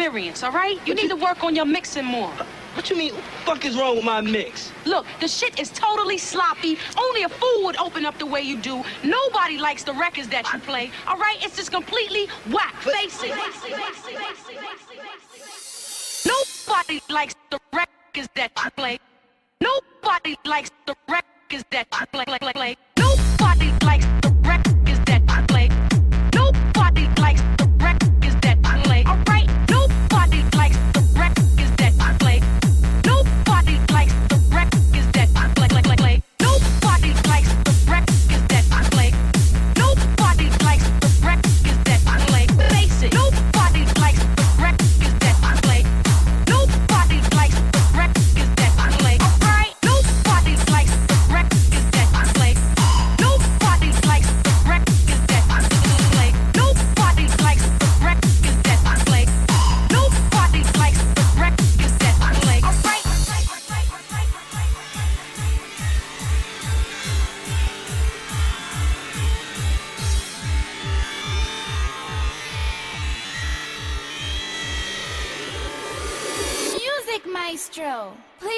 experience, all right? You what need to work on your mixing more. What you mean? What the fuck is wrong with my mix? Look, the shit is totally sloppy. Only a fool would open up the way you do. Nobody likes the records that you play, all right? It's just completely whack. But... Face it. Nobody likes the records that you play. Nobody likes the records that you play. play, play, play. Nobody likes. Maestro, please.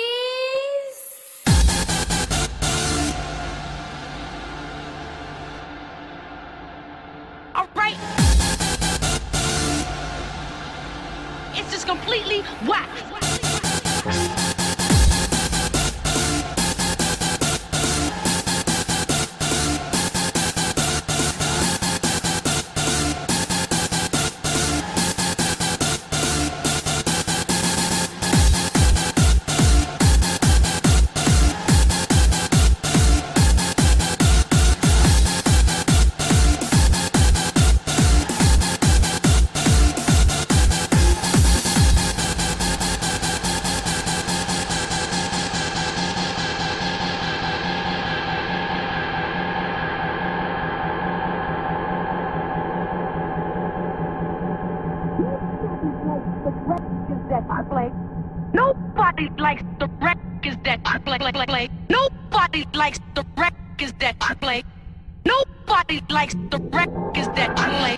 All right. It's just completely whack. Nobody likes the records that you play.